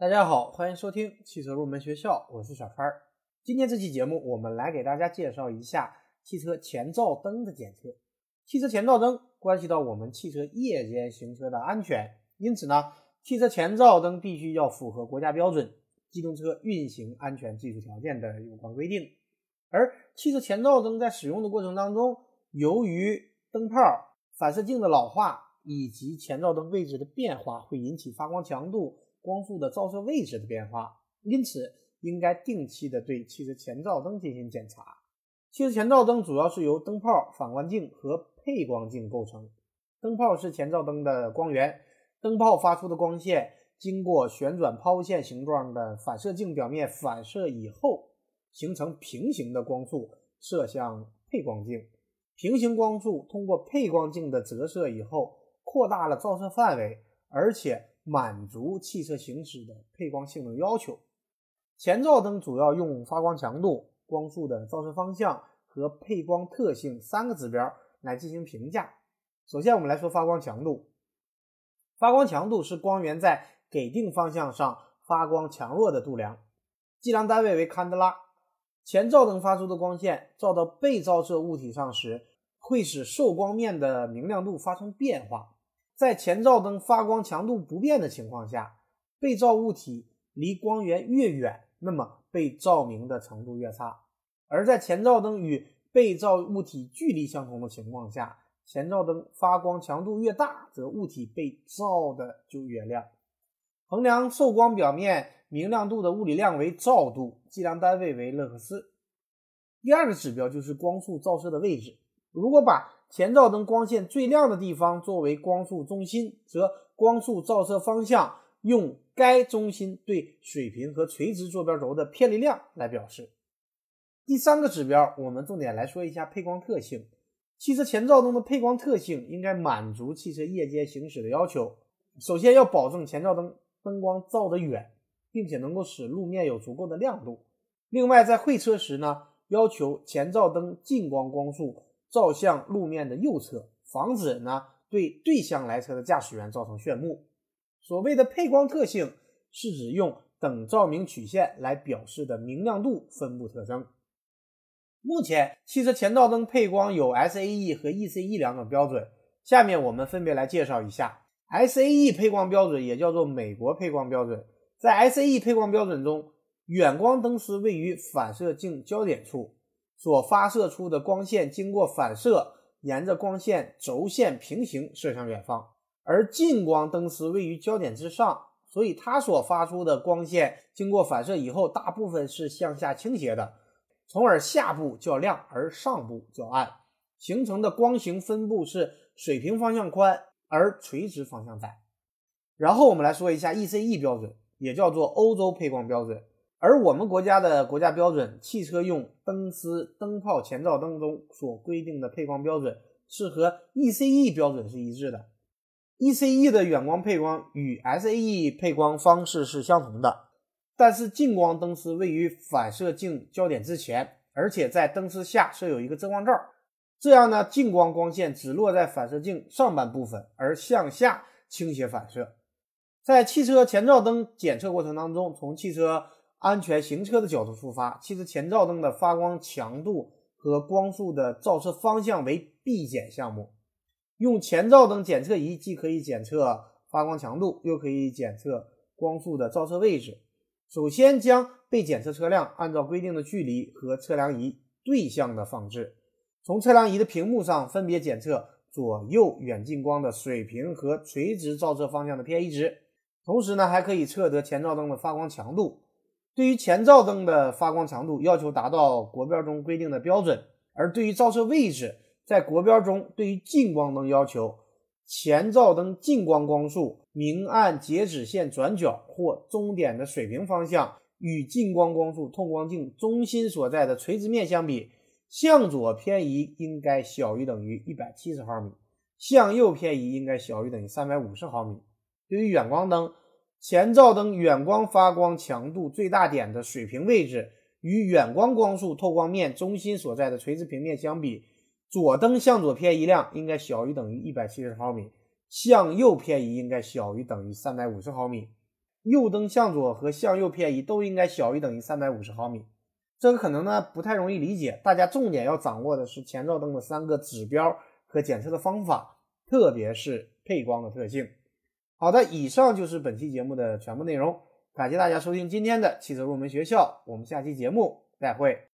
大家好，欢迎收听汽车入门学校，我是小川。今天这期节目，我们来给大家介绍一下汽车前照灯的检测。汽车前照灯关系到我们汽车夜间行车的安全，因此呢，汽车前照灯必须要符合国家标准《机动车运行安全技术条件》的有关规定。而汽车前照灯在使用的过程当中，由于灯泡、反射镜的老化以及前照灯位置的变化，会引起发光强度。光束的照射位置的变化，因此应该定期的对汽车前照灯进行检查。汽车前照灯主要是由灯泡、反光镜和配光镜构成。灯泡是前照灯的光源，灯泡发出的光线经过旋转抛物线形状的反射镜表面反射以后，形成平行的光束射向配光镜。平行光束通过配光镜的折射以后，扩大了照射范围，而且。满足汽车行驶的配光性能要求。前照灯主要用发光强度、光束的照射方向和配光特性三个指标来进行评价。首先，我们来说发光强度。发光强度是光源在给定方向上发光强弱的度量，计量单位为坎德拉。前照灯发出的光线照到被照射物体上时，会使受光面的明亮度发生变化。在前照灯发光强度不变的情况下，被照物体离光源越远，那么被照明的程度越差；而在前照灯与被照物体距离相同的情况下，前照灯发光强度越大，则物体被照的就越亮。衡量受光表面明亮度的物理量为照度，计量单位为勒克斯。第二个指标就是光束照射的位置。如果把前照灯光线最亮的地方作为光束中心，则光束照射方向用该中心对水平和垂直坐标轴的偏离量来表示。第三个指标，我们重点来说一下配光特性。汽车前照灯的配光特性应该满足汽车夜间行驶的要求。首先要保证前照灯灯光照得远，并且能够使路面有足够的亮度。另外，在会车时呢，要求前照灯近光光束。照向路面的右侧，防止呢对对向来车的驾驶员造成眩目。所谓的配光特性，是指用等照明曲线来表示的明亮度分布特征。目前，汽车前照灯配光有 SAE 和 ECE 两种标准。下面我们分别来介绍一下 SAE 配光标准，也叫做美国配光标准。在 SAE 配光标准中，远光灯丝位于反射镜焦点处。所发射出的光线经过反射，沿着光线轴线平行射向远方，而近光灯丝位于焦点之上，所以它所发出的光线经过反射以后，大部分是向下倾斜的，从而下部较亮，而上部较暗，形成的光型分布是水平方向宽，而垂直方向窄。然后我们来说一下 ECE 标准，也叫做欧洲配光标准。而我们国家的国家标准，汽车用灯丝灯泡前照灯中所规定的配光标准是和 ECE 标准是一致的。ECE 的远光配光与 SAE 配光方式是相同的，但是近光灯丝位于反射镜焦点之前，而且在灯丝下设有一个遮光罩，这样呢，近光光线只落在反射镜上半部分，而向下倾斜反射。在汽车前照灯检测过程当中，从汽车安全行车的角度出发，汽车前照灯的发光强度和光束的照射方向为必检项目。用前照灯检测仪既可以检测发光强度，又可以检测光束的照射位置。首先将被检测车辆按照规定的距离和测量仪对向的放置，从测量仪的屏幕上分别检测左右远近光的水平和垂直照射方向的偏移值。同时呢，还可以测得前照灯的发光强度。对于前照灯的发光强度要求达到国标中规定的标准，而对于照射位置，在国标中对于近光灯要求前照灯近光光束明暗截止线转角或终点的水平方向与近光光束透光镜中心所在的垂直面相比，向左偏移应该小于等于一百七十毫米，向右偏移应该小于等于三百五十毫米。对于远光灯。前照灯远光发光强度最大点的水平位置与远光光束透光面中心所在的垂直平面相比，左灯向左偏移量应该小于等于一百七十毫米，向右偏移应该小于等于三百五十毫米。右灯向左和向右偏移都应该小于等于三百五十毫米。这个可能呢不太容易理解，大家重点要掌握的是前照灯的三个指标和检测的方法，特别是配光的特性。好的，以上就是本期节目的全部内容，感谢大家收听今天的汽车入门学校，我们下期节目再会。